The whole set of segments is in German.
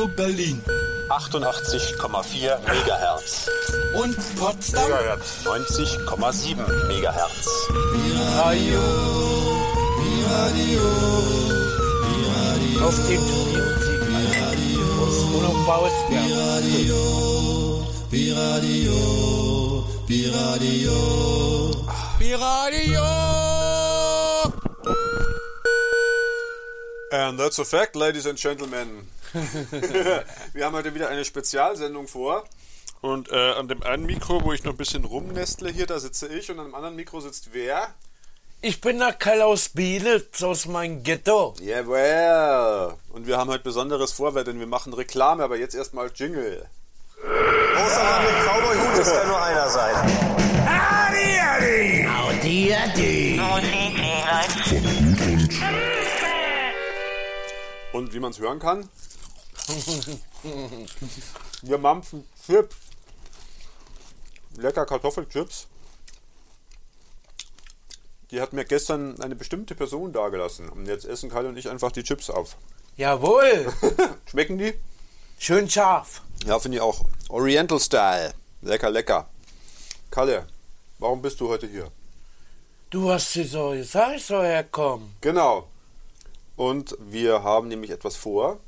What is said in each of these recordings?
Radio Berlin. 88,4 Megahertz. Und Potsdam. Megahertz. 90,7 Megahertz. Radio. Radio. Auf dem Turbinensieg. Und auf Bausberg. Biradio. Biradio. Biradio. And that's a fact, ladies and gentlemen. Wir haben heute wieder eine Spezialsendung vor. Und äh, an dem einen Mikro, wo ich noch ein bisschen rumnestle hier, da sitze ich. Und an dem anderen Mikro sitzt wer? Ich bin der Kerl aus Bielitz, aus meinem Ghetto. Jawohl. Und wir haben heute Besonderes vor, denn wir machen Reklame, aber jetzt erstmal Jingle. Außer mit Cowboy Hut, das kann nur einer sein. Und wie man es hören kann, wir mampfen Chips. Lecker Kartoffelchips. Die hat mir gestern eine bestimmte Person dagelassen. Und jetzt essen Kalle und ich einfach die Chips auf. Jawohl. Schmecken die? Schön scharf. Ja, finde ich auch. Oriental Style. Lecker, lecker. Kalle, warum bist du heute hier? Du hast sie so gesagt, ich soll herkommen. Genau. Und wir haben nämlich etwas vor.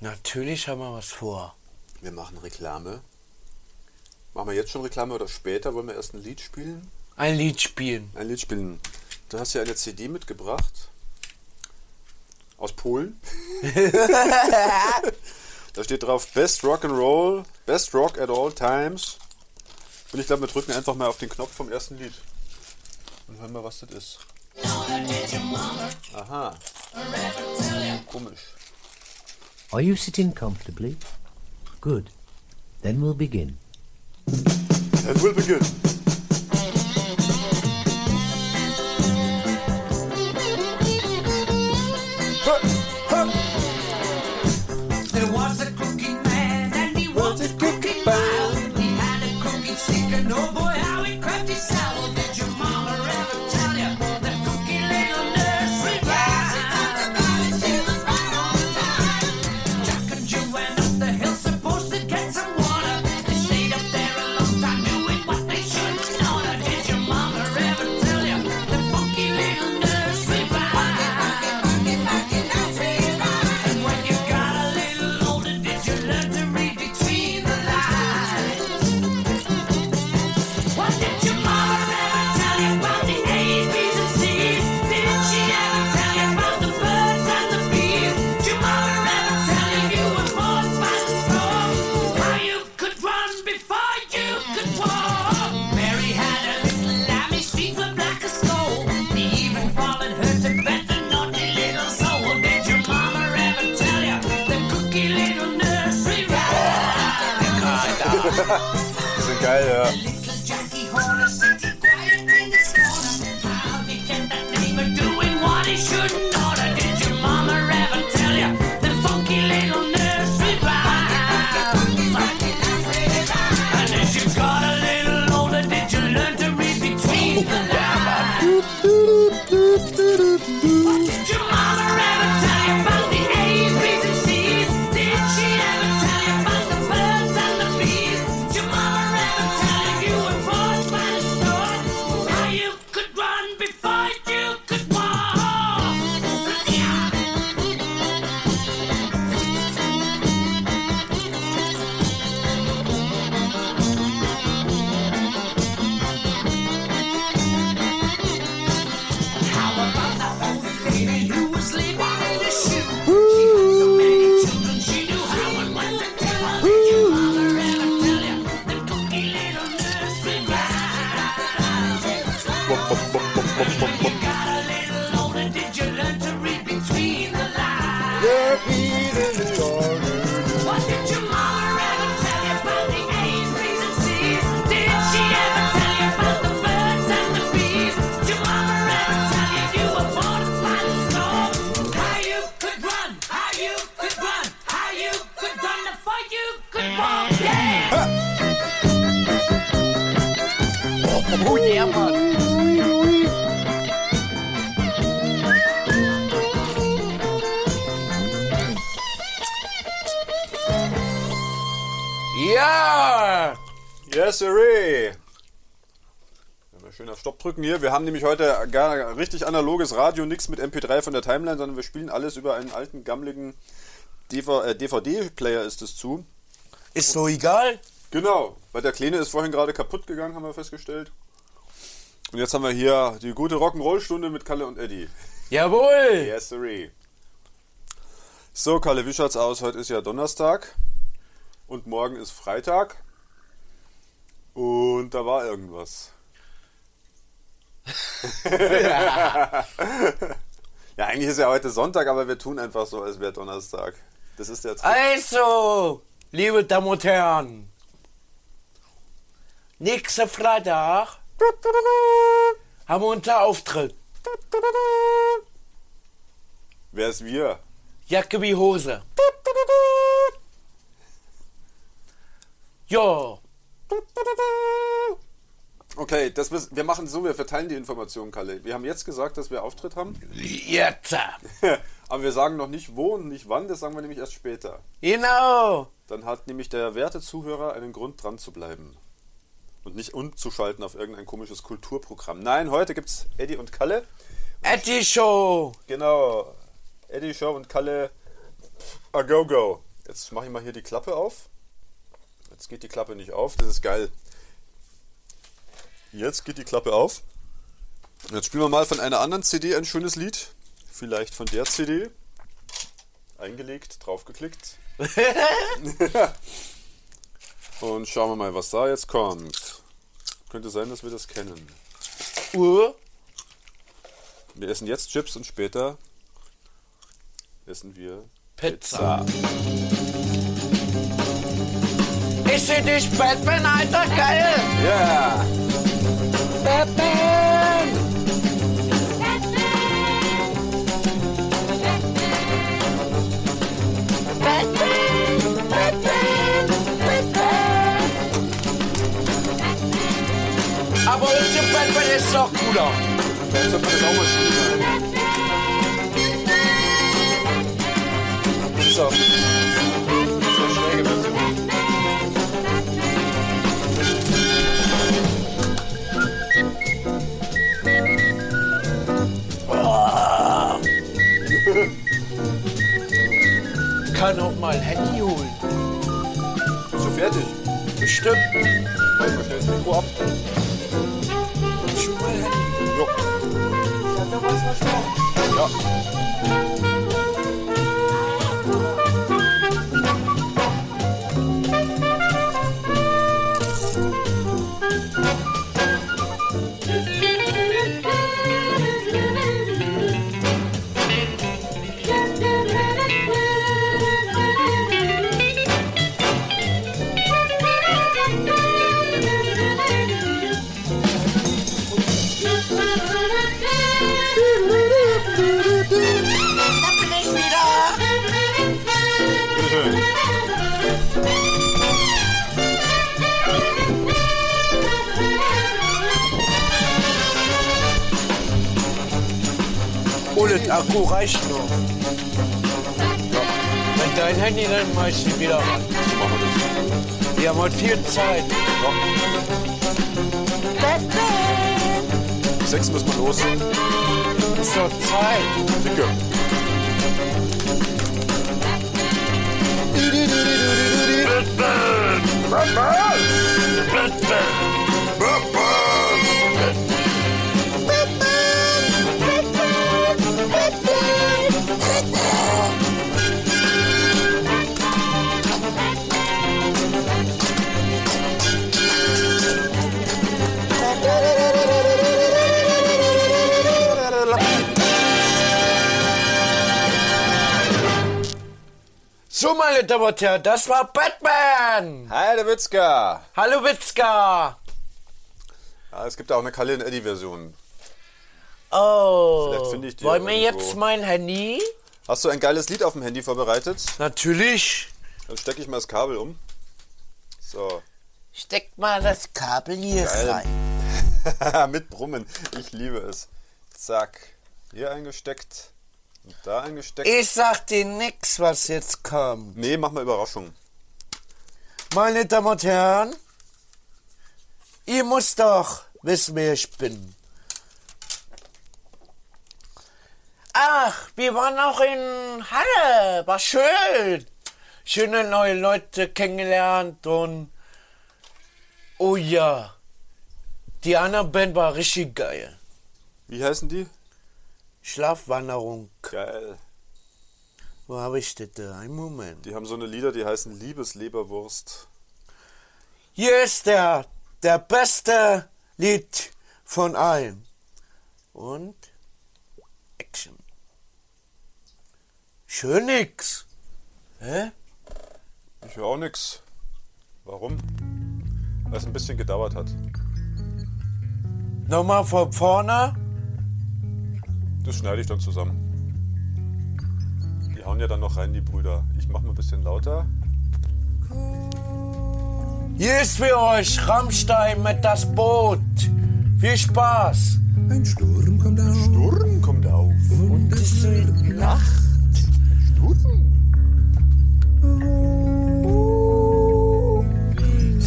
Natürlich haben wir was vor. Wir machen Reklame. Machen wir jetzt schon Reklame oder später? Wollen wir erst ein Lied spielen? Ein Lied spielen. Ein Lied spielen. Du hast ja eine CD mitgebracht. Aus Polen. da steht drauf Best Rock and Roll, Best Rock at all times. Und ich glaube, wir drücken einfach mal auf den Knopf vom ersten Lied. Und hören mal, was das ist. Aha. Komisch. Are you sitting comfortably? Good. Then we'll begin. And we'll begin. Sind geil, Hier. Wir haben nämlich heute gar richtig analoges Radio, nichts mit MP3 von der Timeline, sondern wir spielen alles über einen alten, gammeligen äh, DVD-Player ist es zu. Ist so egal. Genau, weil der Kleine ist vorhin gerade kaputt gegangen, haben wir festgestellt. Und jetzt haben wir hier die gute Rock'n'Roll-Stunde mit Kalle und Eddie. Jawohl! Yes, sirree. So, Kalle, wie schaut's aus? Heute ist ja Donnerstag und morgen ist Freitag. Und da war irgendwas. Ja, eigentlich ist ja heute Sonntag, aber wir tun einfach so, als wäre Donnerstag. Das ist der Trick. Also, liebe Damen und Herren, nächsten Freitag haben wir unser Auftritt. Wer ist wir? Jacke wie Hose. Ja, Okay, das, müssen- wir machen so, wir verteilen die Informationen, Kalle. Wir haben jetzt gesagt, dass wir Auftritt haben, jetzt. aber wir sagen noch nicht wo und nicht wann, das sagen wir nämlich erst später. Genau. Dann hat nämlich der werte Zuhörer einen Grund dran zu bleiben. Und nicht umzuschalten auf irgendein komisches Kulturprogramm. Nein, heute gibt's Eddie und Kalle. Eddie Show. Genau. Eddie Show und Kalle a go go. Jetzt mache ich mal hier die Klappe auf. Jetzt geht die Klappe nicht auf, das ist geil. Jetzt geht die Klappe auf. Jetzt spielen wir mal von einer anderen CD ein schönes Lied. Vielleicht von der CD. Eingelegt, draufgeklickt. Und schauen wir mal, was da jetzt kommt. Könnte sein, dass wir das kennen. Uhr. Wir essen jetzt Chips und später essen wir Pizza. Ich seh dich, Batman, alter geil. Ja! Batman. Batman. Batman. Batman. Aber unser Batman ist doch cooler. Vielleicht sollte man das auch mal spielen. Das Kann auch mal ein Handy holen. Bist du fertig? Bestimmt. Halt mal schnell das Mikro ab. Schon mal Handy. Jo. Ja. Da Bullet Akku reicht noch. Wenn dein Handy dann sie wieder ran. So machen wir das. Wir haben heute viel Zeit. Sechs müssen wir los. Zur Zeit. Dicke. So, meine Damen und Herren, das war Batman. Der Witzka. Hallo Witzka. Ja, es gibt auch eine Kalle und Eddie Version. Oh, Vielleicht finde ich die wollen wir irgendwo. jetzt mein Handy? Hast du ein geiles Lied auf dem Handy vorbereitet? Natürlich. Dann stecke ich mal das Kabel um. So. Steck mal das Kabel hier Geil. rein. Mit Brummen. Ich liebe es. Zack. Hier eingesteckt. Und da eingesteckt. Ich sag dir nix, was jetzt kommt. Nee, mach mal Überraschung. Meine Damen und Herren, ihr müsst doch wissen, wer ich bin. Ach, wir waren auch in Halle, war schön. Schöne neue Leute kennengelernt und oh ja, die andere Band war richtig geil. Wie heißen die? Schlafwanderung. Geil. Wo habe ich das da? Einen Moment. Die haben so eine Lieder, die heißen Liebesleberwurst. Hier ist der, der beste Lied von allen. Und Action. Schön nix. Hä? Ich höre auch nix. Warum? Weil es ein bisschen gedauert hat. Nochmal von vorne. Das schneide ich dann zusammen. Die hauen ja dann noch rein, die Brüder. Ich mach mal ein bisschen lauter. Hier ist für euch Rammstein mit das Boot. Viel Spaß. Ein Sturm kommt auf Sturm kommt auf. Und es wird Nacht.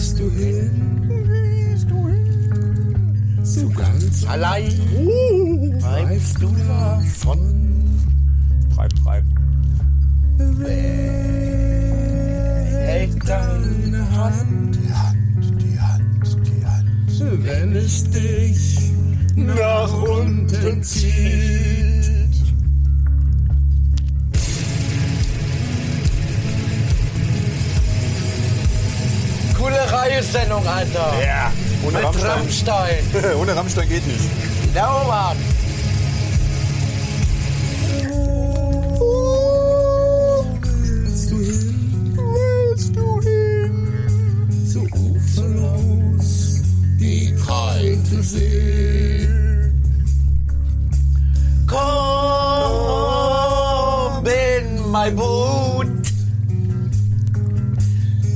willst du hin? So ganz Allein bleibst du davon. Treib, treib. Hält deine Hand. die Hand, die Hand, die Hand. Wenn es dich nach unten zieht. Coole Reihe-Sendung, Alter. Ja. Ohne Mit Rammstein. Rammstein. Ohne Rammstein geht nicht. Ja, Mann. Willst du hin? Willst du hin? So uferlos die breite See. Komm in mein Boot.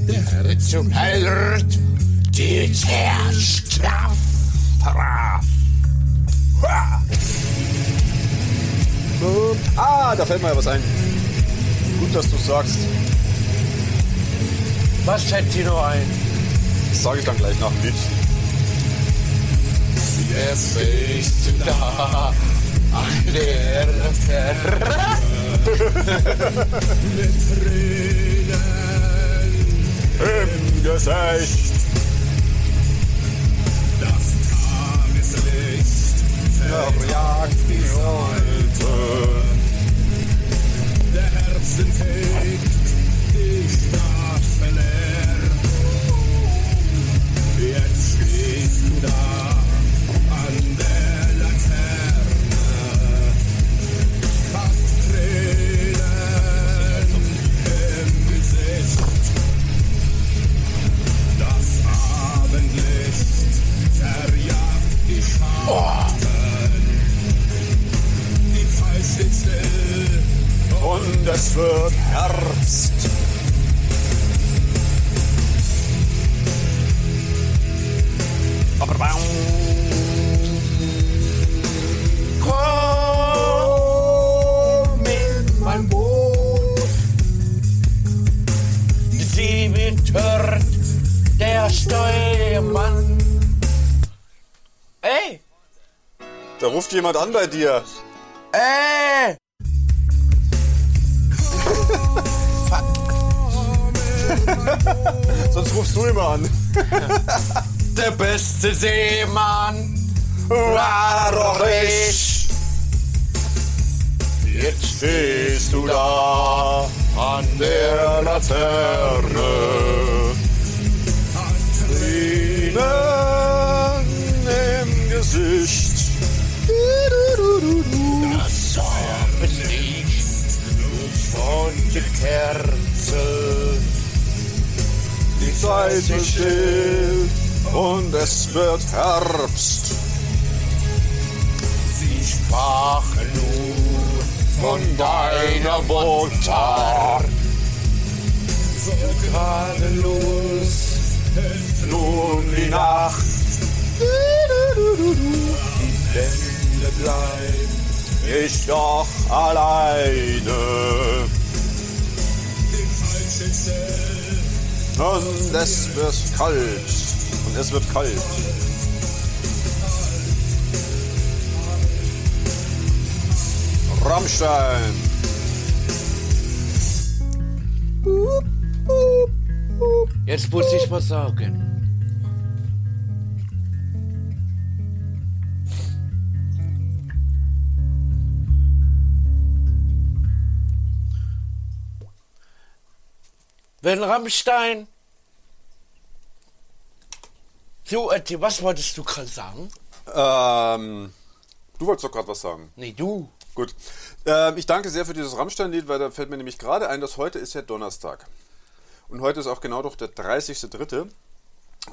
Der Herr Zum Held die Zerstraff. Ah, da fällt mir ja was ein. Gut, dass du sagst. Was fällt dir noch ein? Das sage ich dann gleich nach dem Lied. Es ist da an der Ferne. Im Gesicht. Tageslicht Verjagt die Seite. der Herzen fegt die Straße leer. Jetzt stehst du da wird Herbst. Komm in mein Boot. Sie hört, der Steuermann. Ey, Da ruft jemand an bei dir. ey. An. Der beste Seemann war doch ich. Jetzt stehst du da an der Laterne. Tränen im Gesicht. Das Abendlicht und die Kerze. Zeit ist still und es wird Herbst. Sie sprachen nur von deiner Mutter. So gnadenlos Nun die Nacht. die Wände bleibt. Ich doch alleine. Und es wird kalt. Und es wird kalt. Rammstein. Jetzt muss ich was sagen. Wenn Rammstein. So, Atti, was wolltest du gerade sagen? Ähm, du wolltest doch gerade was sagen. Nee, du. Gut. Ähm, ich danke sehr für dieses Rammstein-Lied, weil da fällt mir nämlich gerade ein, dass heute ist ja Donnerstag. Und heute ist auch genau doch der 30.3.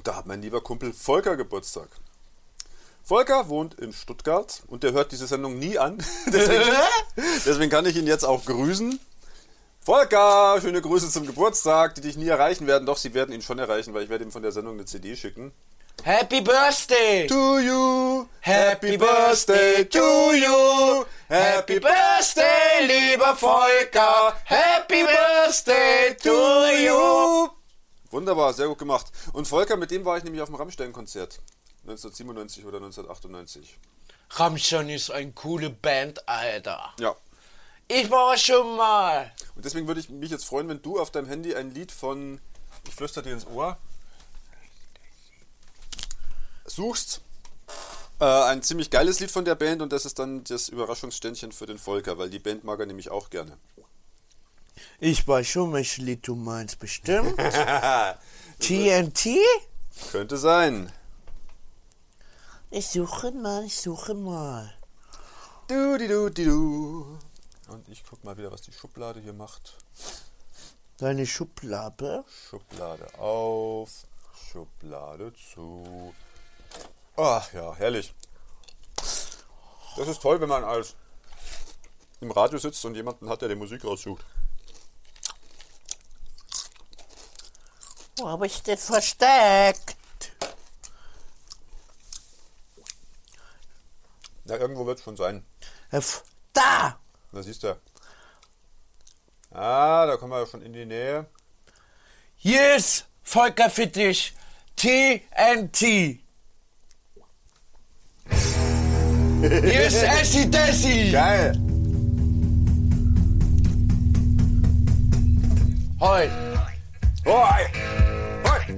Da hat mein lieber Kumpel Volker Geburtstag. Volker wohnt in Stuttgart und der hört diese Sendung nie an. deswegen, deswegen kann ich ihn jetzt auch grüßen. Volker, schöne Grüße zum Geburtstag, die dich nie erreichen werden. Doch, sie werden ihn schon erreichen, weil ich werde ihm von der Sendung eine CD schicken. Happy Birthday! To you, Happy Birthday to you! Happy Birthday, lieber Volker! Happy Birthday to you! Wunderbar, sehr gut gemacht. Und Volker, mit dem war ich nämlich auf dem Rammstein-Konzert. 1997 oder 1998. Rammstein ist eine coole Band, Alter. Ja. Ich war schon mal. Und deswegen würde ich mich jetzt freuen, wenn du auf deinem Handy ein Lied von, ich flüster dir ins Ohr, suchst. Äh, ein ziemlich geiles Lied von der Band und das ist dann das Überraschungsständchen für den Volker, weil die Band mag er nämlich auch gerne. Ich weiß schon, welches Lied du meinst, bestimmt. TNT? Könnte sein. Ich suche mal, ich suche mal. Du, di, du, di, du. Und ich guck mal wieder, was die Schublade hier macht. Deine Schublade? Schublade auf, Schublade zu. Ach ja, herrlich. Das ist toll, wenn man als im Radio sitzt und jemanden hat, der die Musik raussucht. Wo habe ich den versteckt? Ja, irgendwo wird es schon sein. F- Da! Da siehst du. Ah, da kommen wir ja schon in die Nähe. Hier ist Volker Fittich. TNT. Hier ist Essi Dessi. Geil! Hoi. Hoi! Hoi!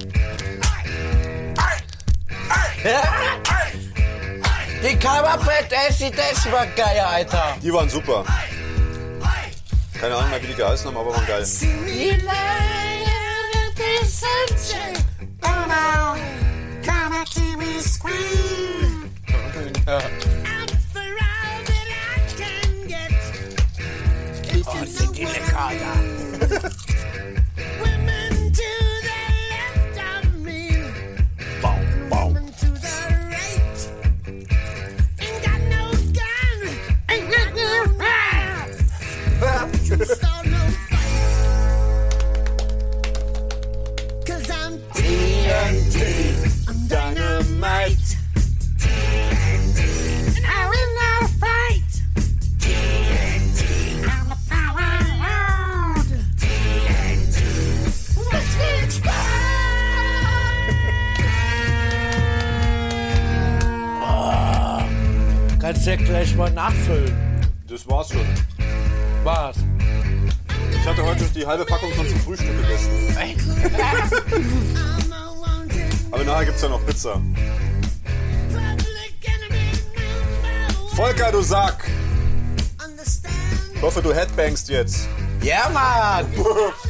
Die Coverband Essi Dessi war geil, Alter. Die waren super. Keine Ahnung mehr, wie die geheißen haben, aber waren geil. Oh, sind die lecker, Alter. Gleich mal nachfüllen. Das war's schon. Was? Ich hatte heute die halbe Packung schon zum Frühstück gegessen. Aber nachher gibt's ja noch Pizza. Volker, du Sack! Ich hoffe, du headbangst jetzt. Ja, Mann.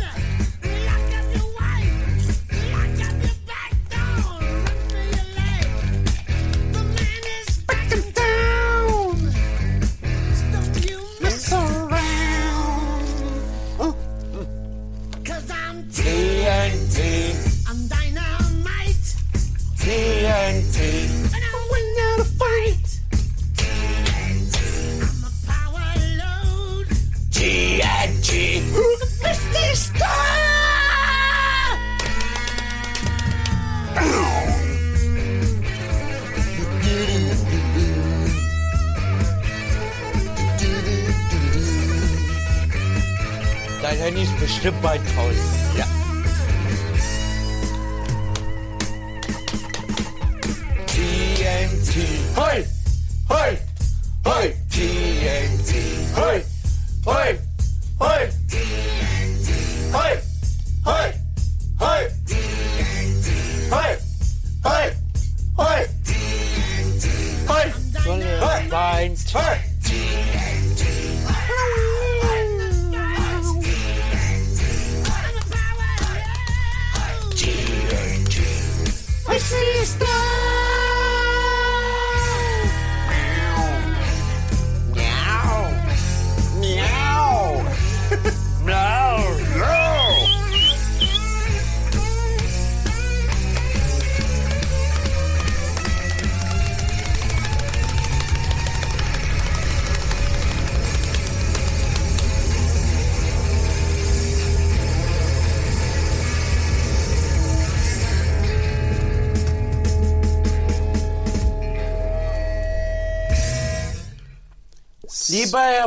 Stop!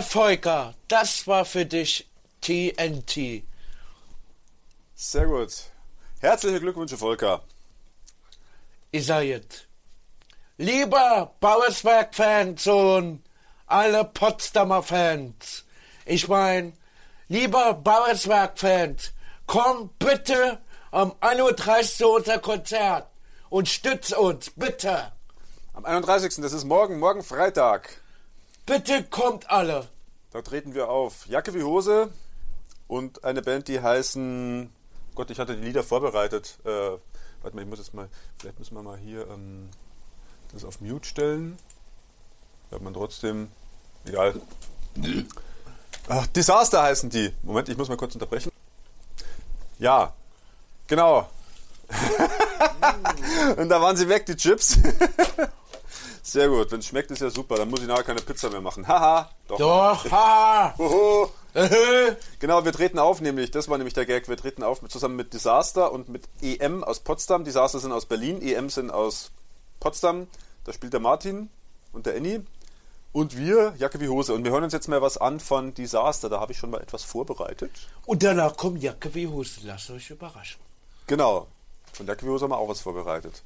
Volker, das war für dich TNT. Sehr gut. Herzliche Glückwünsche, Volker. Er jetzt. Lieber Bauerswerk-Fans und alle Potsdamer Fans. Ich mein, lieber Bauerswerk-Fans, komm bitte 1.30 Uhr zu unser Konzert und stütz uns, bitte. Am 31. Das ist morgen, morgen Freitag. Bitte kommt alle. Da treten wir auf. Jacke wie Hose und eine Band, die heißen. Gott, ich hatte die Lieder vorbereitet. Äh, warte mal, ich muss jetzt mal. Vielleicht müssen wir mal hier ähm, das auf Mute stellen. Hört man trotzdem. Egal. Ach, Disaster heißen die. Moment, ich muss mal kurz unterbrechen. Ja, genau. und da waren sie weg, die Chips. Sehr gut, wenn es schmeckt, ist ja super. Dann muss ich nachher keine Pizza mehr machen. Haha, doch. Doch, haha. Genau, wir treten auf, nämlich, das war nämlich der Gag, wir treten auf zusammen mit Disaster und mit EM aus Potsdam. Disaster sind aus Berlin, EM sind aus Potsdam. Da spielt der Martin und der Annie. Und wir, Jacke wie Hose. Und wir hören uns jetzt mal was an von Disaster. Da habe ich schon mal etwas vorbereitet. Und danach kommt Jacke wie Hose. Lasst euch überraschen. Genau. Von Jacke wie Hose haben wir auch was vorbereitet.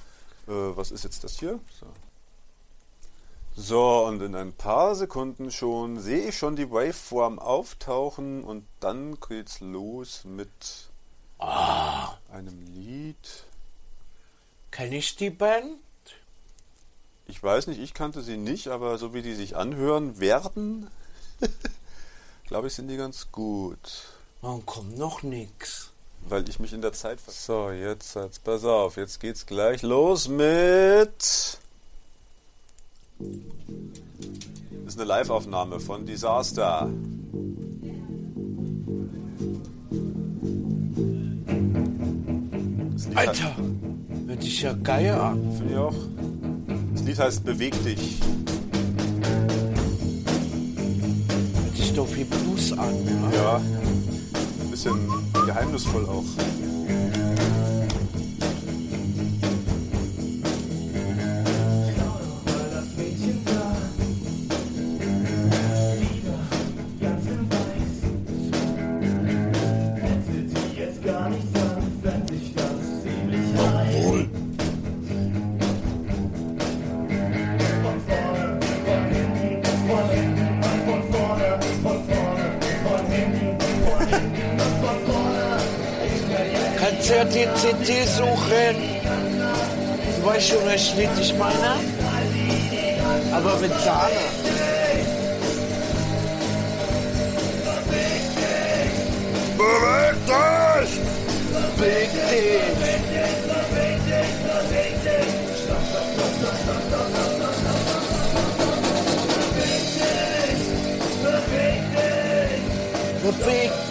Äh, was ist jetzt das hier? So. So, und in ein paar Sekunden schon sehe ich schon die Waveform auftauchen und dann geht's los mit einem Lied. Kenn ich die Band? Ich weiß nicht, ich kannte sie nicht, aber so wie die sich anhören werden, glaube ich, sind die ganz gut. Warum kommt noch nix? Weil ich mich in der Zeit ver So, jetzt, jetzt pass auf, jetzt geht's gleich los mit. Das ist eine Live-Aufnahme von Disaster. Alter, hört sich ja geil an. Finde ich auch. Das Lied heißt Beweg dich. Hört sich doch wie Blues an. Ja? Ja. Ein bisschen geheimnisvoll auch. Die CD suchen. Du weißt schon, Lied ich meine? Aber mit Sahne. Beweg dich! Beweg dich. Beweg dich.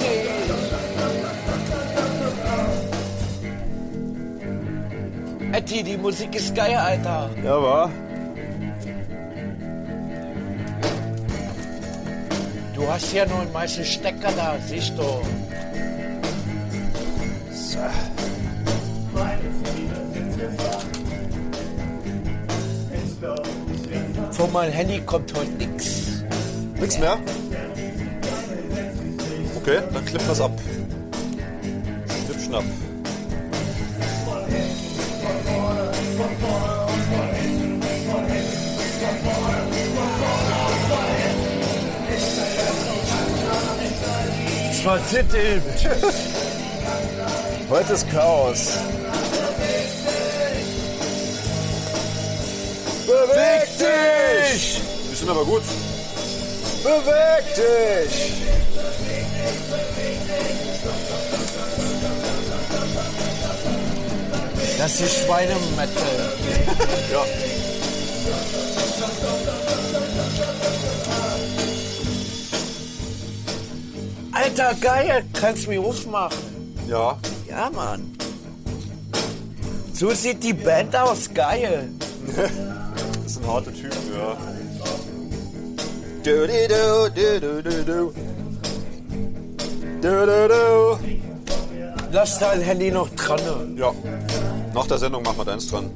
Etty, die Musik ist geil, Alter. Ja, war. Du hast ja nur einen meisten Stecker da, siehst du. Von meinem Handy kommt heute nix. Nix mehr? Okay, dann klippen wir's ab. Denn? Heute ist Chaos. Beweg dich! Die sind aber gut. Beweg dich! Das ist Schweinemetal. Ja. Alter, geil. Kannst du mich aufmachen? Ja. Ja, Mann. So sieht die Band aus. Geil. Das sind harte Typen, ja. Du, du, du, du, du, du. Du, du, du. Lass dein Handy noch dran. Ja. Nach der Sendung machen wir deins dran.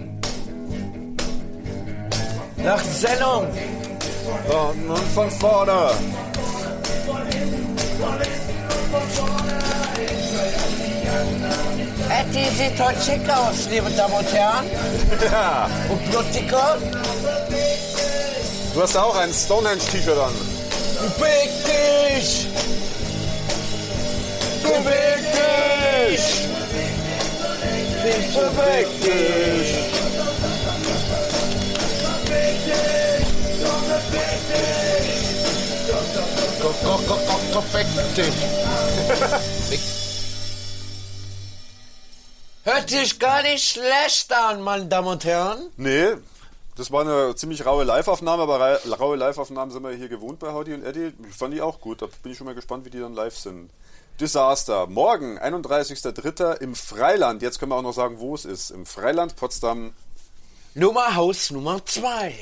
Nach Sendung. Und, und von vorne. Etty sieht heute schick aus, liebe Damen und Herren. Ja. Und Blutiker, Du hast auch ein Stonehenge-T-Shirt an. beweg dich. Beweg dich. Dich! Beweg dich. Hört sich gar nicht schlecht an, meine Damen und Herren. Nee, das war eine ziemlich raue Live-Aufnahme, aber raue Live-Aufnahmen sind wir hier gewohnt bei Howdy und Eddie. Ich fand die auch gut. Da bin ich schon mal gespannt, wie die dann live sind. Disaster. Morgen, 31.03. im Freiland. Jetzt können wir auch noch sagen, wo es ist. Im Freiland Potsdam. Nummer Haus Nummer zwei.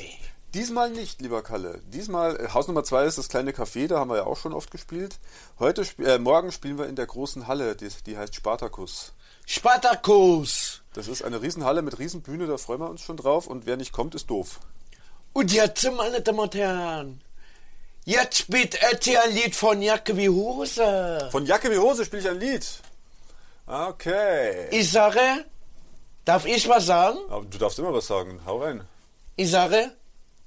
Diesmal nicht, lieber Kalle. Diesmal, äh, Haus Nummer 2 ist das kleine Café, da haben wir ja auch schon oft gespielt. Heute, sp- äh, morgen spielen wir in der großen Halle, die, die heißt Spartacus. Spartacus. Das ist eine Riesenhalle mit Riesenbühne, da freuen wir uns schon drauf. Und wer nicht kommt, ist doof. Und jetzt, meine Damen und Herren, jetzt spielt Etty ein Lied von Jacke wie Hose. Von Jacke wie Hose spiele ich ein Lied. Okay. Ich sage, darf ich was sagen? Aber du darfst immer was sagen. Hau rein. Ich sage,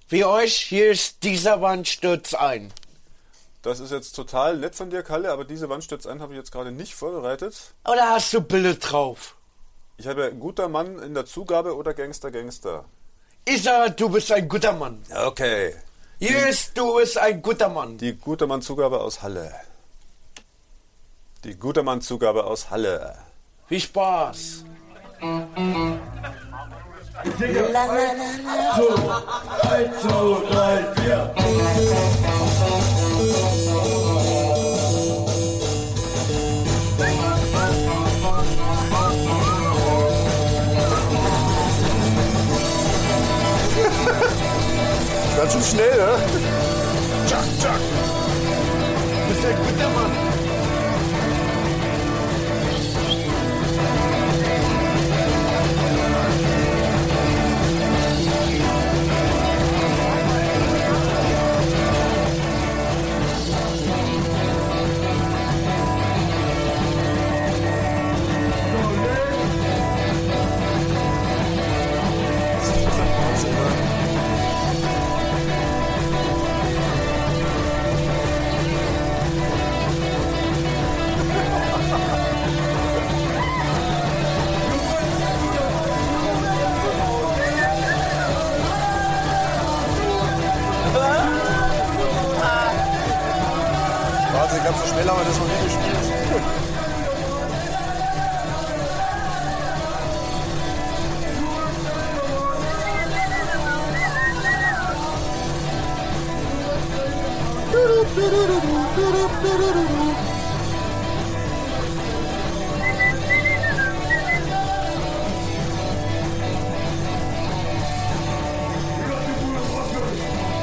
wie euch, hier ist dieser Wand stürzt ein. Das ist jetzt total nett von dir, Kalle, aber diese Wand stürzt ein, habe ich jetzt gerade nicht vorbereitet. Oder hast du Bilder drauf? Ich habe guter Mann in der Zugabe oder Gangster, Gangster. Ich sage, du bist ein guter Mann. Okay. Hier ist, du bist ein guter Mann. Die Gutermann-Zugabe aus Halle. Die Gutermann-Zugabe aus Halle. Viel Spaß. Ganz schön schnell, ne? Tschak. Du bist ein guter Mann. Ganz so schnell haben wir das noch nie gespielt.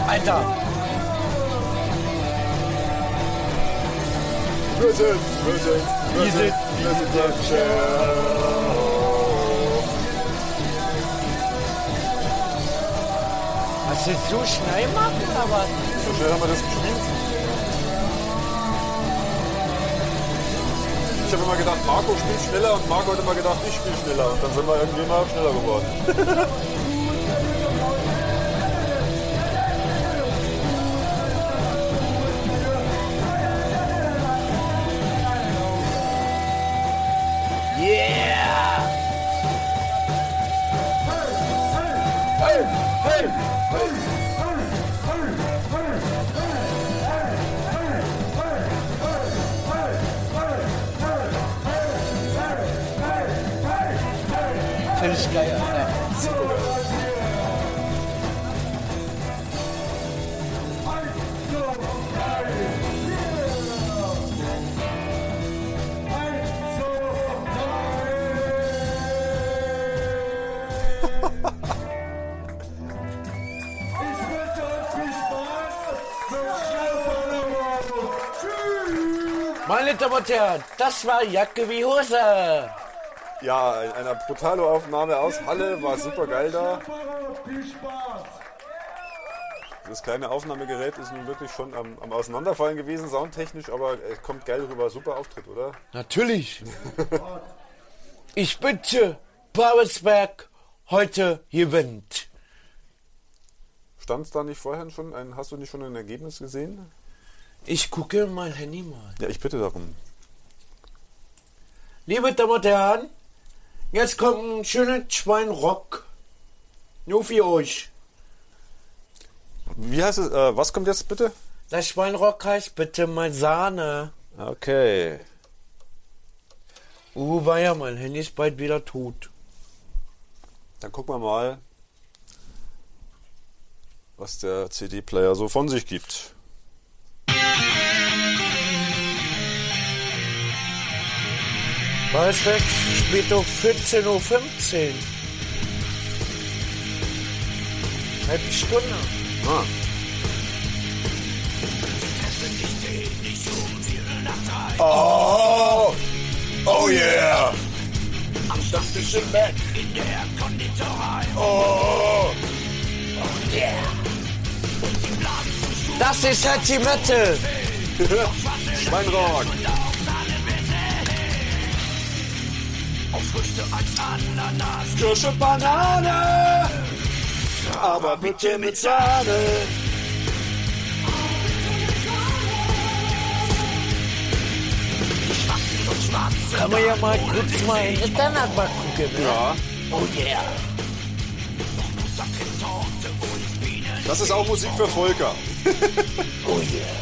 Alter, Sind, wir sind, wir sind, wir sind der Shell. hast du so schnell machen, aber So schnell haben wir das gespielt. Ich habe immer gedacht, Marco spielt schneller und Marco hat immer gedacht, ich spiele schneller. Und dann sind wir irgendwie immer schneller geworden. Ich geil, Alter. Meine Damen und Herren, das war Jacke wie Hose. Ja, in einer Brutalo-Aufnahme aus Halle war super geil da. Das kleine Aufnahmegerät ist nun wirklich schon am, am Auseinanderfallen gewesen, soundtechnisch, aber es kommt geil rüber. Super Auftritt, oder? Natürlich. Ich bitte Babelsberg heute gewinnt. Stand es da nicht vorher schon ein, hast du nicht schon ein Ergebnis gesehen? Ich gucke mein Handy mal. Ja, ich bitte darum. Liebe Damen und Herren, jetzt kommt ein schöner Schweinrock. Nur für euch. Wie heißt es? Äh, was kommt jetzt bitte? Das Schweinrock heißt bitte mal Sahne. Okay. Uh, war ja, mein Handy ist bald wieder tot. Dann gucken wir mal, was der CD-Player so von sich gibt. Weißweg spielt um 14.15 Uhr. Halbe Stunde. Ah. Oh, oh yeah. Oh, Das ist Heavy Metal. Schweinrock. Kirsche, Banane. Aber bitte mit Sahne. Kann man ja mal kurz mal in Internet mal gucken. Ne? Ja. Oh yeah. Das ist auch Musik für Volker. Oh yeah.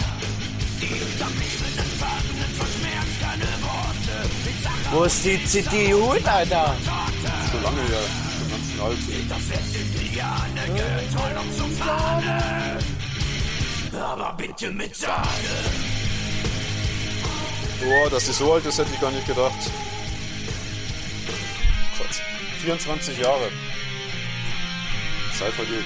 Wo ist die CDU, Alter? Schon lange her. Schon ganz schön alt. Boah, dass sie so alt ist, hätte ich gar nicht gedacht. Gott. 24 Jahre. Zeit vergeht.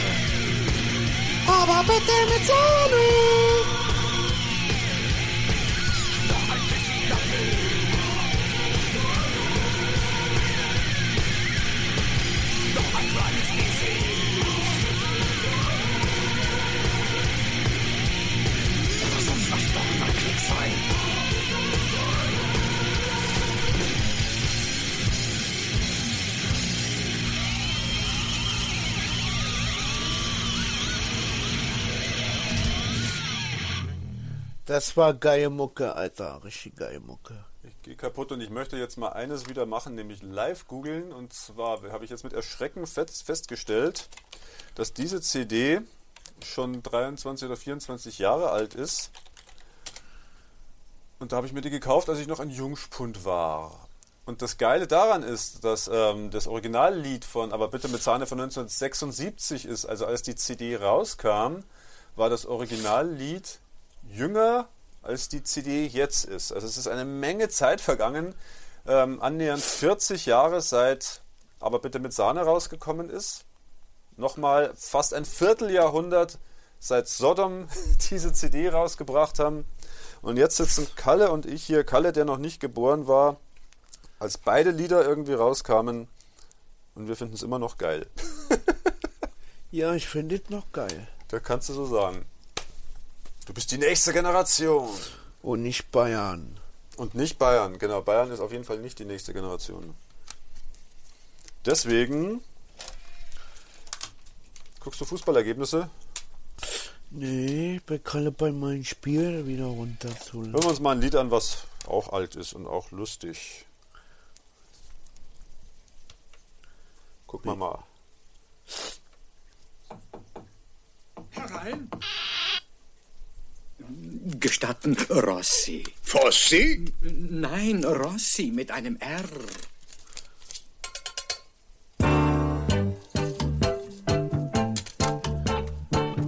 Have a it's day, real. Das war geile Mucke, Alter. Richtig geile Mucke. Ich gehe kaputt und ich möchte jetzt mal eines wieder machen, nämlich live googeln. Und zwar habe ich jetzt mit Erschrecken fest, festgestellt, dass diese CD schon 23 oder 24 Jahre alt ist. Und da habe ich mir die gekauft, als ich noch ein Jungspund war. Und das Geile daran ist, dass ähm, das Originallied von Aber bitte mit Sahne von 1976 ist. Also als die CD rauskam, war das Originallied jünger als die CD jetzt ist. Also es ist eine Menge Zeit vergangen, ähm, annähernd 40 Jahre seit Aber bitte mit Sahne rausgekommen ist. Nochmal fast ein Vierteljahrhundert seit Sodom diese CD rausgebracht haben. Und jetzt sitzen Kalle und ich hier, Kalle, der noch nicht geboren war, als beide Lieder irgendwie rauskamen. Und wir finden es immer noch geil. Ja, ich finde es noch geil. Da kannst du so sagen. Du bist die nächste Generation. Und nicht Bayern. Und nicht Bayern. Genau, Bayern ist auf jeden Fall nicht die nächste Generation. Deswegen. Guckst du Fußballergebnisse? Nee, bei Kalle bei meinem Spiel wieder runterzuholen. Hören wir uns mal ein Lied an, was auch alt ist und auch lustig. Guck mal mal. Herein. Gestatten, Rossi. Fossi? Nein, Rossi mit einem R.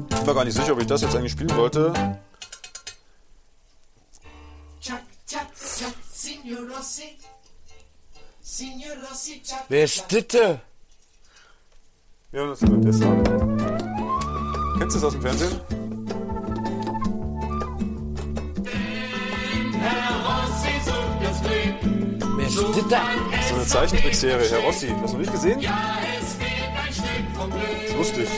Ich war gar nicht sicher, ob ich das jetzt eigentlich spielen wollte. Wer ist Ditte? Ja, das wird das. Kennst du das aus dem Fernsehen? So eine Zeichentrickserie. Herr Rossi, hast du noch nicht gesehen? ist lustig.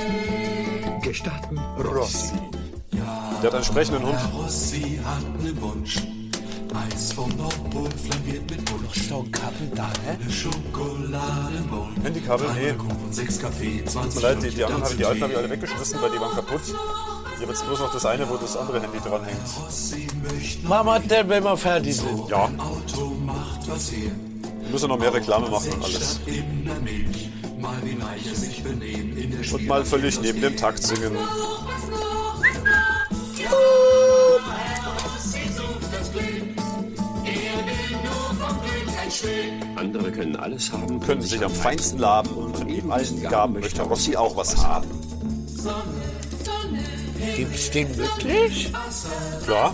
Gestatten, Rossi. Der hat einen sprechenden Hund. Rossi hat ne Wunsch. Eis vom Nordpol flankiert mit Wunsch. Ist doch ein Kabel da, hä? Eine Schokoladenbowl. Handykabel? Nee. Kuchen, sechs Kaffee, 20 Tut mir leid, die, die anderen habe ich, die alten habe ich alle weggeschmissen, weil die waren kaputt. Ich habe jetzt bloß noch das eine, wo das andere Handy dran hängt. Rossi möchte Mama, denn, wenn wir fertig sind. Ja, Auto. Wir müssen noch mehr Reklame machen und alles. Statt in der Milch. Mal wie Leiche sich benehmen in der Und mal völlig neben dem Takt singen. Andere können alles haben, Können sich am feinsten laben und von ihm allen Gaben möchte Rossi auch was haben. Gibt's den wirklich? Klar.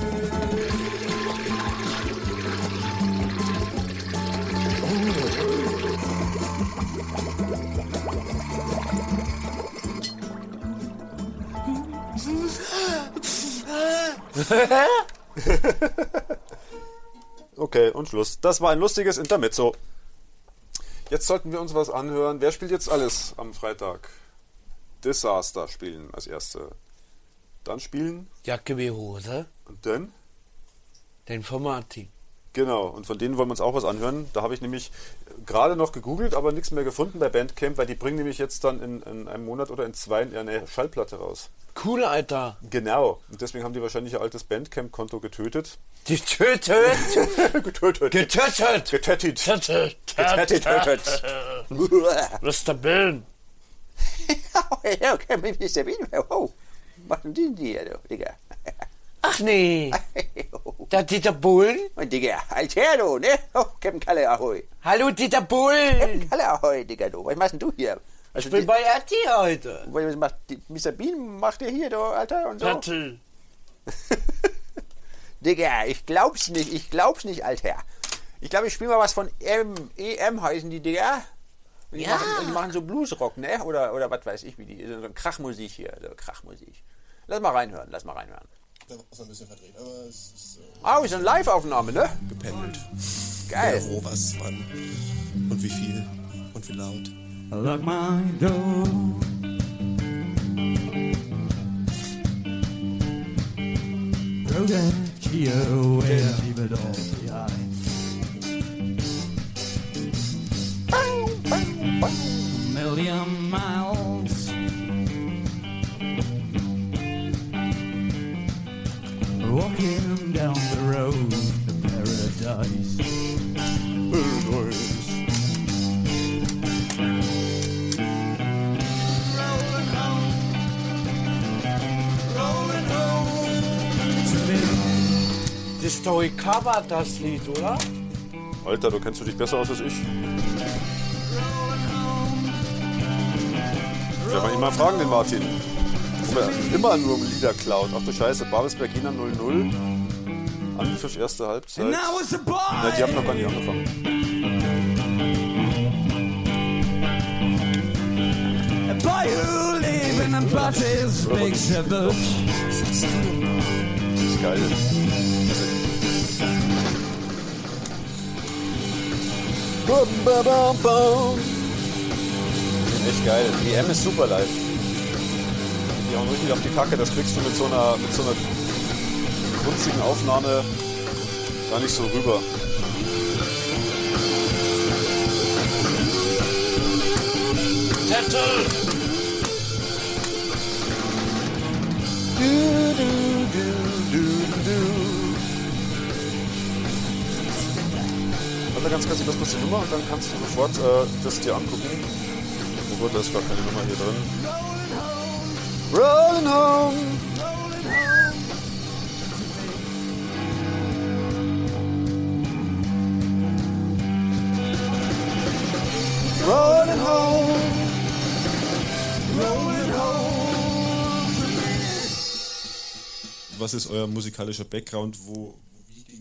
Okay, und Schluss. Das war ein lustiges Intermezzo. Jetzt sollten wir uns was anhören. Wer spielt jetzt alles am Freitag? Disaster spielen als erste. Dann spielen Jacke wie Hose. und dann? Den von Martin. Genau, und von denen wollen wir uns auch was anhören. Da habe ich nämlich gerade noch gegoogelt, aber nichts mehr gefunden bei Bandcamp, weil die bringen nämlich jetzt dann in, in einem Monat oder in zwei eine Schallplatte raus. Cool, Alter. Genau, und deswegen haben die wahrscheinlich ihr altes Bandcamp-Konto getötet. Getötet. getötet. Getötet. Getötet. Getötet. Getötet. Mr. Bill. Ja, okay, Mr. Bean. Oh, was denn die hier, du, Digga? Ach nee. Der Dieter Bullen. Und Digga, Alter, du, ne? Oh, Captain Kalle, ahoi. Hallo Dieter Bullen. Kalle, ahoi, Digga, du. Was machst denn du hier? Ich bin bei RT heute. Was macht die, Mr. Bean macht der hier, du, Alter, und so? RT. Digga, ich glaub's nicht, ich glaub's nicht, Alter. Ich glaube, ich spiele mal was von M, EM heißen die, Digga. Und die, Ja. machen, die machen so Bluesrock, ne? Oder, oder was weiß ich, wie die, so Krachmusik hier, so Krachmusik. Lass mal reinhören, lass mal reinhören. Das war ein bisschen verdreht, aber es ist äh, Ah, ist eine Live-Aufnahme, ne? gependelt. Geil. Wo was, wann und wie viel und wie laut. Lock my door. Throw that key away and leave it all behind. million miles. Walking down the road to paradise. Das ist doch Cover, das Lied, oder? Alter, du kennst du dich besser aus als ich. Werden wir ihn mal fragen, den Martin. Er immer nur Lieder klaut. Ach du Scheiße, Babelsberg Jena 0-0. Anpfiff erste Halbzeit. And I was a boy. Na, die haben noch gar nicht angefangen. Boy who lives in a British big village. Das ist geil. Echt geil. Die EM ist super live. Die hauen richtig auf die Kacke. Das kriegst du mit so einer, mit so einer grunzigen Aufnahme gar nicht so rüber. Zettel! Du, du, du, du, du. Warte ganz kurz, was ist die Nummer und dann kannst du sofort äh, das dir angucken. Oh Gott, da ist gar keine Nummer hier drin. Rolling home. Rolling home. Rolling home. Was ist euer musikalischer Background? Wo,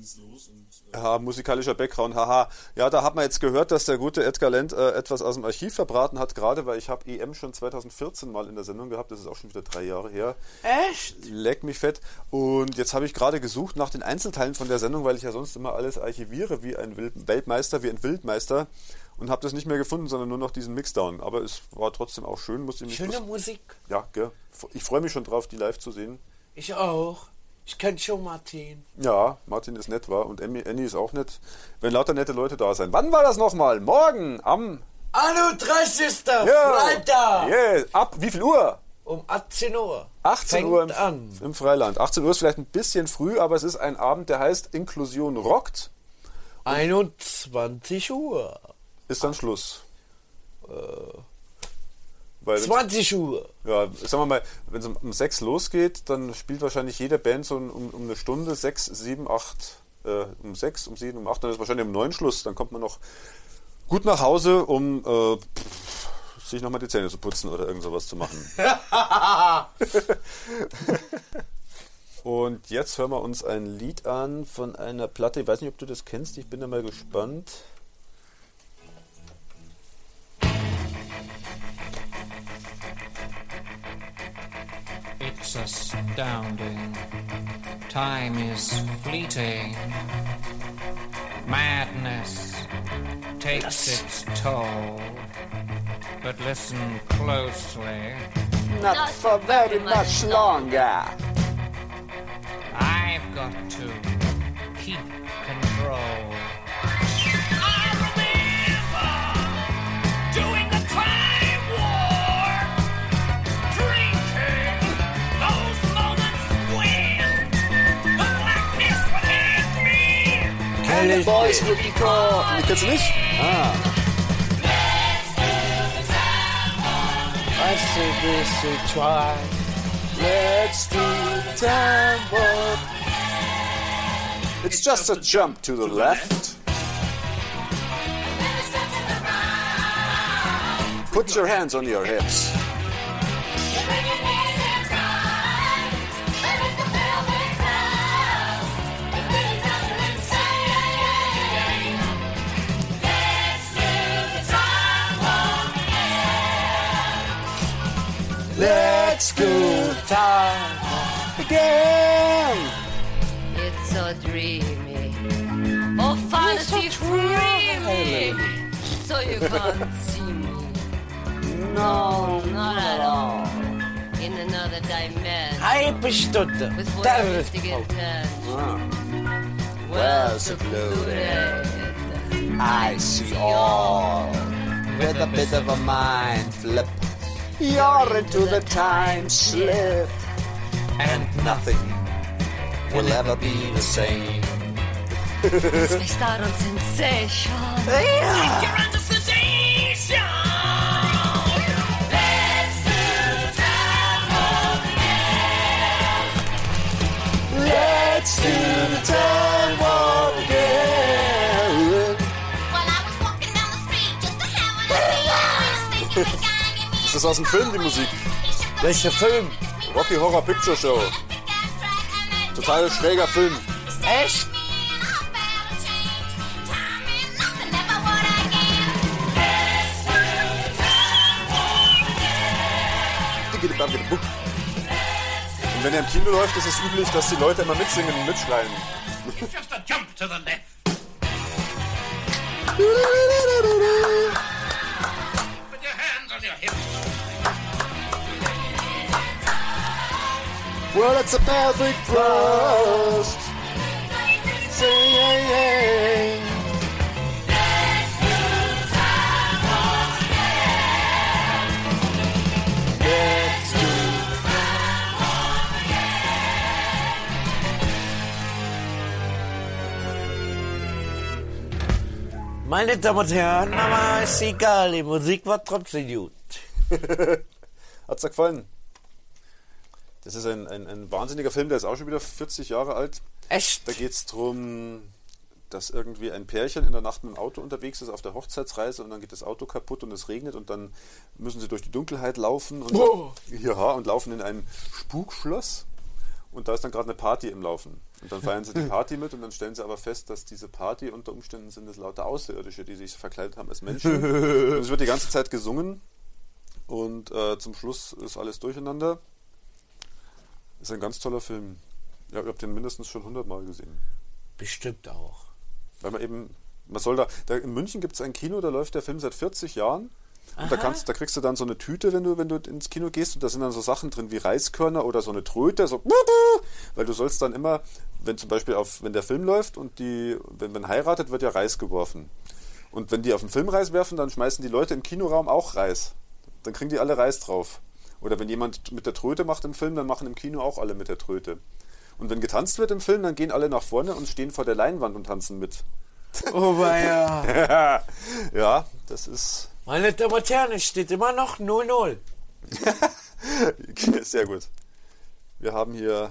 ging's los? Und, Ja, musikalischer Background, haha. Ja, da hat man jetzt gehört, dass der gute Edgar Lent äh, etwas aus dem Archiv verbraten hat, gerade weil ich habe EM schon 2014 mal in der Sendung gehabt, das ist auch schon wieder drei Jahre her. Echt? Leck mich fett. Und jetzt habe ich gerade gesucht nach den Einzelteilen von der Sendung, weil ich ja sonst immer alles archiviere wie ein Wild Weltmeister, wie ein Wildmeister und habe das nicht mehr gefunden, sondern nur noch diesen Mixdown. Aber es war trotzdem auch schön, muss ich mich Schöne Musik. Ja, gell. Ich freue mich schon drauf, die live zu sehen. Ich auch. Ich kenn schon Martin. Ja, Martin ist nett, war und Emmy, Annie ist auch nett. Wenn lauter nette Leute da sein. Wann war das nochmal? Morgen am 31. Ja. Freitag. Yeah. Ab wie viel Uhr? Um 18 Uhr. 18 Fängt Uhr im, an. im Freiland. 18 Uhr ist vielleicht ein bisschen früh, aber es ist ein Abend, der heißt Inklusion rockt. 21 Uhr. Ist dann Schluss. Weil wenn's- 20 Uhr. Ja, sagen wir mal, wenn es um, um 6 losgeht, dann spielt wahrscheinlich jede Band so um, um eine Stunde, 6, 7, 8, äh, um 6, um 7, um 8, dann ist wahrscheinlich um 9 Schluss. Dann kommt man noch gut nach Hause, um äh, sich nochmal die Zähne zu putzen oder irgend sowas zu machen. Und jetzt hören wir uns ein Lied an von einer Platte. Ich weiß nicht, ob du das kennst. Ich bin da mal gespannt. It's astounding. Time is fleeting. Madness takes its toll. But listen closely. Not for very much longer. I've got to keep control. Me. And the boys would be called. Die kennst du nicht? Ah. I say this try. Let's do time. It's just a jump to the left. Put your hands on your hips. Let's go time again. It's so dreamy. Oh, fantasy dreamy. So you can't see me. No, not at all. In another dimension. Halbe Stunde. With Das voyeuristic ist intent. Well secluded. I see all. with a bit of a mind flip. You're into the time slip, and nothing will ever be the same. We start on sensation. Yeah. You're under sedation. Let's do time warp. Let's do the time das aus dem Film, die Musik? Welcher Film? Rocky Horror Picture Show. Total schräger Film. Echt? Und wenn er im Kino läuft, ist es üblich, dass die Leute immer mitsingen und mitschreien. Just a jump to the left. Well, it's a perfect thrust. Say. Let's do Meine Damen und Herren, aber ist egal, die Musik war trotzdem gut. Hat's dir gefallen? Das ist ein, ein, ein wahnsinniger Film, der ist auch schon wieder 40 Jahre alt. Echt? Da geht es darum, dass irgendwie ein Pärchen in der Nacht mit dem Auto unterwegs ist auf der Hochzeitsreise und dann geht das Auto kaputt und es regnet und dann müssen sie durch die Dunkelheit laufen und, Oh. ja, und laufen in ein Spukschloss und da ist dann gerade eine Party im Laufen. Und dann feiern sie die Party mit und dann stellen sie aber fest, dass diese Party unter Umständen sind es lauter Außerirdische, die sich verkleidet haben als Menschen. und es wird die ganze Zeit gesungen und äh, zum Schluss ist alles durcheinander. Ist ein ganz toller Film. Ja, ich habe den mindestens schon 100 Mal gesehen. Bestimmt auch. Weil man eben, man soll da, da in München gibt es ein Kino, da läuft der Film seit 40 Jahren. Und da, kannst, da kriegst du dann so eine Tüte, wenn du, wenn du ins Kino gehst, und da sind dann so Sachen drin wie Reiskörner oder so eine Tröte, so weil du sollst dann immer, wenn zum Beispiel auf, wenn der Film läuft und die, wenn man heiratet, wird ja Reis geworfen. Und wenn die auf den Film Reis werfen, dann schmeißen die Leute im Kinoraum auch Reis. Dann kriegen die alle Reis drauf. Oder wenn jemand mit der Tröte macht im Film, dann machen im Kino auch alle mit der Tröte. Und wenn getanzt wird im Film, dann gehen alle nach vorne und stehen vor der Leinwand und tanzen mit. Oh, weia. ja, das ist Meine Damen und Herren, es steht immer noch 0-0. sehr gut. Wir haben hier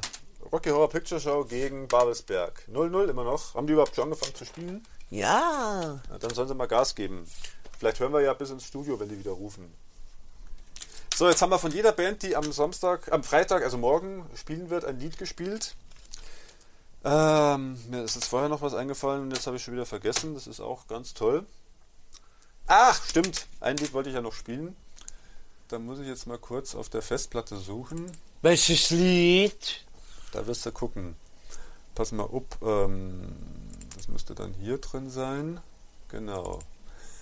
Rocky Horror Picture Show gegen Babelsberg. 0-0 immer noch. Haben die überhaupt schon angefangen zu spielen? Ja. Na, dann sollen sie mal Gas geben. Vielleicht hören wir ja bis ins Studio, wenn die wieder rufen. So, jetzt haben wir von jeder Band, die am Samstag, am Freitag, also morgen spielen wird, ein Lied gespielt. Ähm, mir ist jetzt vorher noch was eingefallen und jetzt habe ich schon wieder vergessen. Das ist auch ganz toll. Ach, stimmt. Ein Lied wollte ich ja noch spielen. Da muss ich jetzt mal kurz auf der Festplatte suchen. Welches Lied? Da wirst du gucken. Pass mal up. Ähm, das müsste dann hier drin sein. Genau.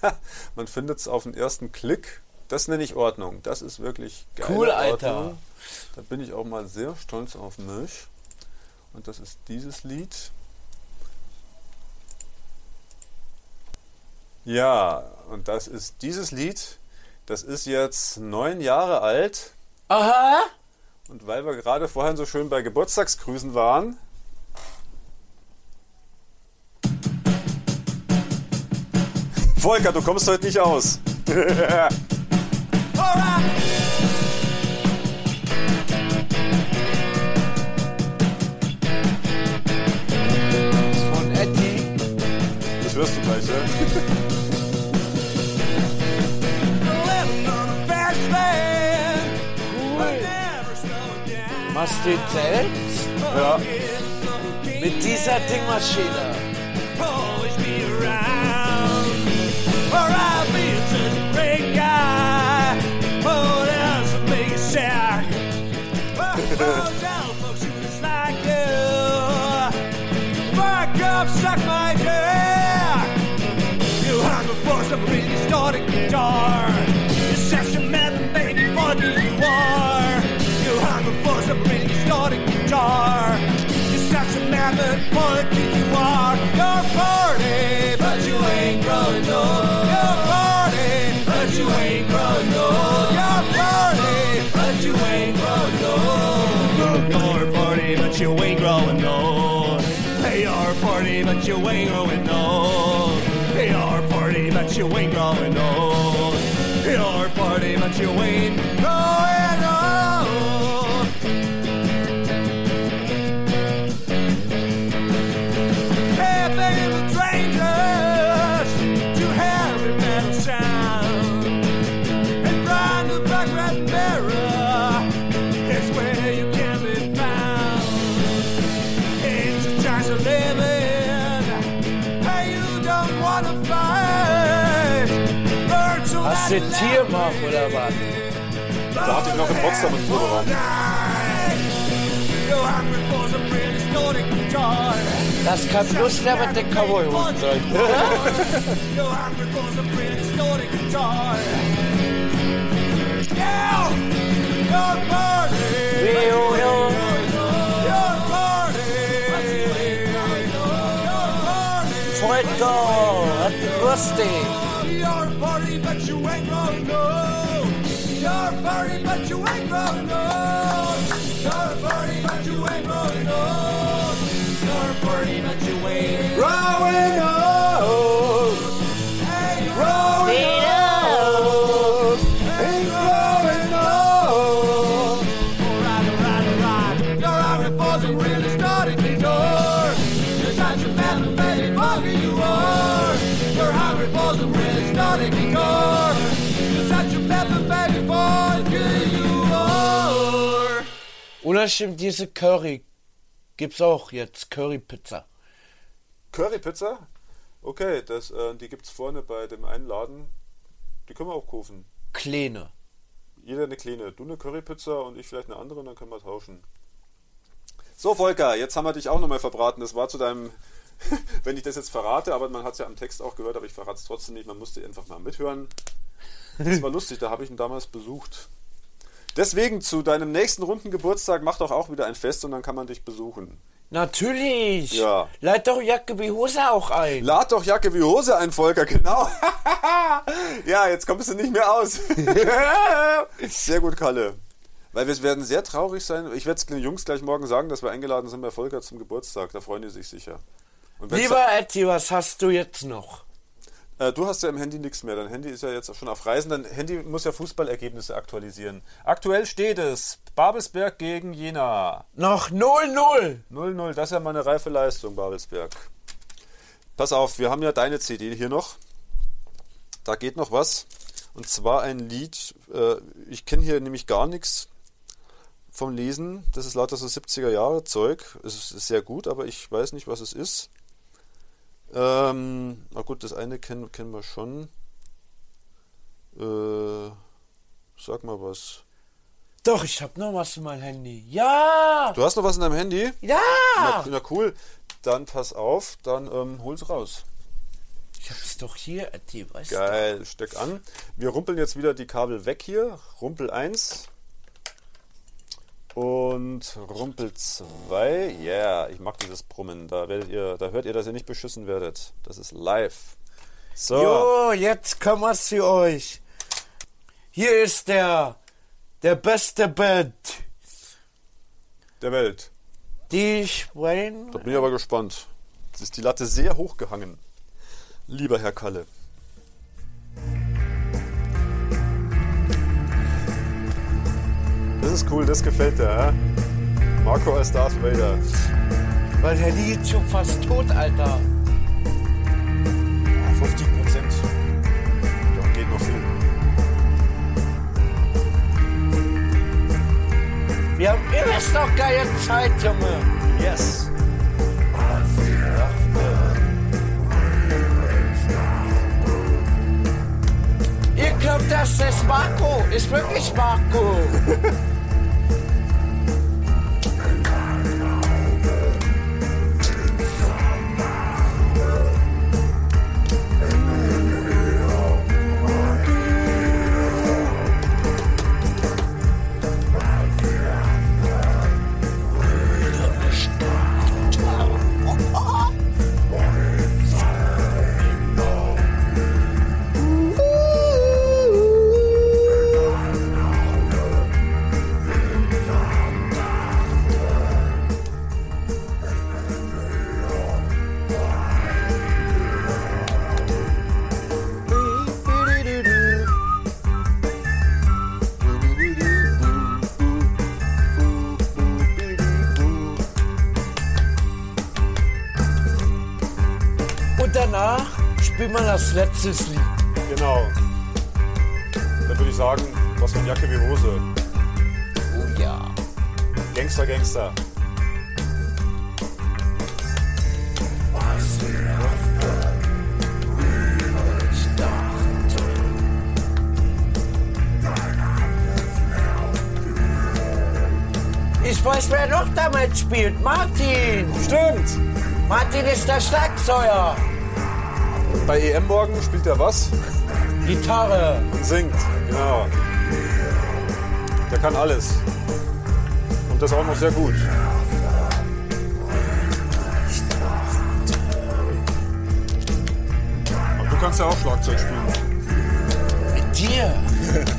Man findet es auf den ersten Klick. Das nenne ich Ordnung. Das ist wirklich geil. Cool, Alter. Ordnung. Da bin ich auch mal sehr stolz auf mich. Und das ist dieses Lied. Ja, und das ist dieses Lied. Das ist jetzt neun Jahre alt. Aha. Und weil wir gerade vorhin so schön bei Geburtstagsgrüßen waren. Volker, du kommst heute nicht aus. Von Etty. Das hörst du gleich, ja? Machst du selbst? Ja. Mit dieser Dingmaschine. door. You sex a melon, baby, for the war. You hunger for some really starting guitar. You sex a melon, for the you are. You're 40, but you ain't growing old. You're 40, but you ain't growing old. You're 40, but you ain't growing old. You're 40, but you ain't growing old. They are but you ain't growing old. They are 40, but you ain't growing old. You're 40, but you ain't du Tiermach oder was? Da hatte ich noch in Potsdam einen Proberaum. Das kann bloß der mit den Cowboy-Hut sein. You're hungry for some but you ain't rolling on. You're a party, but you ain't rolling on. You're a party, but you ain't rolling on. Stimmt diese Curry? Gibt's auch jetzt Currypizza. Currypizza? Okay, das, äh, die gibt's vorne bei dem einen Laden. Die können wir auch kaufen. Kleine. Jeder eine kleine. Du eine Currypizza und ich vielleicht eine andere und dann können wir tauschen. So, Volker, jetzt haben wir dich auch nochmal verbraten. Das war zu deinem, wenn ich das jetzt verrate, aber man hat es ja am Text auch gehört, aber ich verrate es trotzdem nicht. Man musste einfach mal mithören. Das war lustig, da habe ich ihn damals besucht. Deswegen zu deinem nächsten runden Geburtstag mach doch auch wieder ein Fest und dann kann man dich besuchen. Natürlich. Ja. Lad doch Jacke wie Hose auch ein. Lad doch Jacke wie Hose ein, Volker, genau. ja, jetzt kommst du nicht mehr aus. sehr gut, Kalle. Weil wir werden sehr traurig sein. Ich werde es den Jungs gleich morgen sagen, dass wir eingeladen sind bei Volker zum Geburtstag. Da freuen die sich sicher. Lieber Etty, was hast du jetzt noch? Äh, du hast ja im Handy nichts mehr. Dein Handy ist ja jetzt schon auf Reisen. Dein Handy muss ja Fußballergebnisse aktualisieren. Aktuell steht es Babelsberg gegen Jena. Noch 0-0. 0-0, das ist ja mal eine reife Leistung, Babelsberg. Pass auf, wir haben ja deine CD hier noch. Da geht noch was. Und zwar ein Lied, äh, ich kenne hier nämlich gar nichts vom Lesen. Das ist lauter so 70er Jahre Zeug. Es ist sehr gut, aber ich weiß nicht, was es ist. Ähm, na gut, das eine kennen, kennen wir schon. Äh, sag mal was. Doch, ich hab noch was in meinem Handy. Ja. Du hast noch was in deinem Handy? Ja. Na, na cool. Dann pass auf, dann ähm, hol's raus. Ich hab's doch hier, Etty, weißt du. Geil, steck an. Wir rumpeln jetzt wieder die Kabel weg hier. Rumpel 1 und Rumpel 2. Yeah, ich mag dieses Brummen. Da werdet ihr, da hört ihr, dass ihr nicht beschissen werdet. Das ist live. So. Jo, jetzt kommen wir's für euch. Hier ist der, der beste Band. Der Welt. Die Schwein. Da bin ich aber gespannt. Jetzt ist die Latte sehr hoch gehangen. Lieber Herr Kalle. Das ist cool, das gefällt dir, hä? Marco als Darth Vader. Weil der Lied schon fast tot, Alter. 50 Prozent. Da geht noch viel. Wir haben immer noch geile Zeit, Junge. Yes. Ihr glaubt, das ist Marco. Ist wirklich Marco. spielt man das letzte Lied. Genau. Dann würde ich sagen, was von Jacke wie Hose. Oh ja. Gangster, Gangster. Ich weiß, wer noch damit spielt. Martin. Stimmt. Martin ist der Schlagzeuger. Bei EM morgen spielt er was? Gitarre. Und singt. Genau. Der kann alles. Und das auch noch sehr gut. Aber du kannst ja auch Schlagzeug spielen. Mit dir.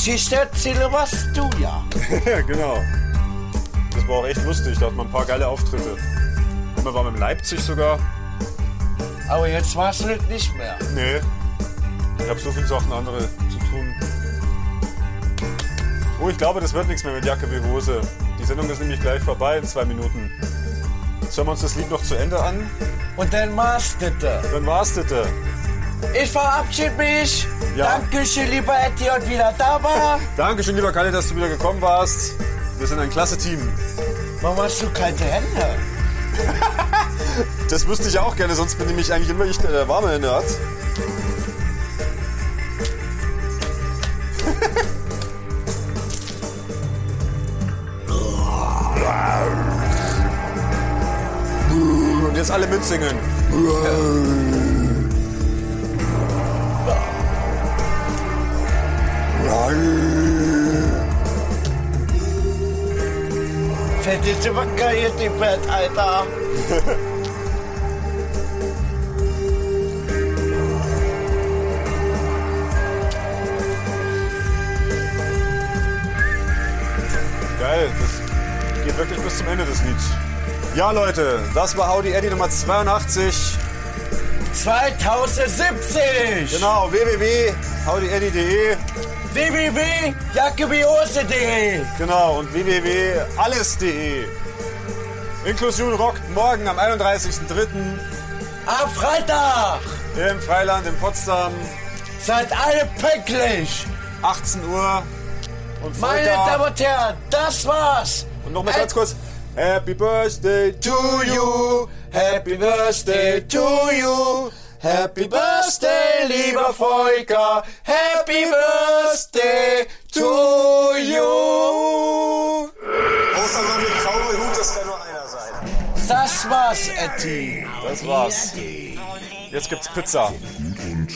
Und der Schicht-Erzähler warst du ja. genau. Das war auch echt lustig. Da hat man ein paar geile Auftritte. Wir waren in Leipzig sogar. Aber jetzt warst du das nicht mehr. Nee. Ich habe so viele Sachen andere zu tun. Oh, ich glaube, das wird nichts mehr mit Jacke wie Hose. Die Sendung ist nämlich gleich vorbei in zwei Minuten. Hören wir uns das Lied noch zu Ende an? Und dann war's das. Dann war's das. Ich verabschiede mich. Ja. Dankeschön, lieber Eddie, und wieder da war. Dankeschön, lieber Kalle, dass du wieder gekommen warst. Wir sind ein klasse Team. Warum hast du kalte Hände? Das wüsste ich auch gerne, sonst bin nämlich eigentlich immer ich, der der warme Hände hat. Und jetzt alle mitsingen. Fällt jetzt immer geil, die Bett, Alter. Geil, das geht wirklich bis zum Ende des Lieds. Ja, Leute, das war Audi Eddy Nummer 82. 2070. Genau, www.howdyeddy.de. www.jackebiose.de Genau, und www.alles.de. Inklusion rockt morgen am 31.03. Am Freitag. im Freiland in Potsdam. Seid alle pünktlich. 18 Uhr. Und Meine. Damen und Herren, das war's. Und nochmal ganz kurz. Happy Birthday to you. Happy Birthday to you. Happy Birthday, lieber Volker. Happy Birthday to you. Außer man mit Cowboy-Hut, das kann nur einer sein. Das war's, Etty. Das war's. Jetzt gibt's Pizza. und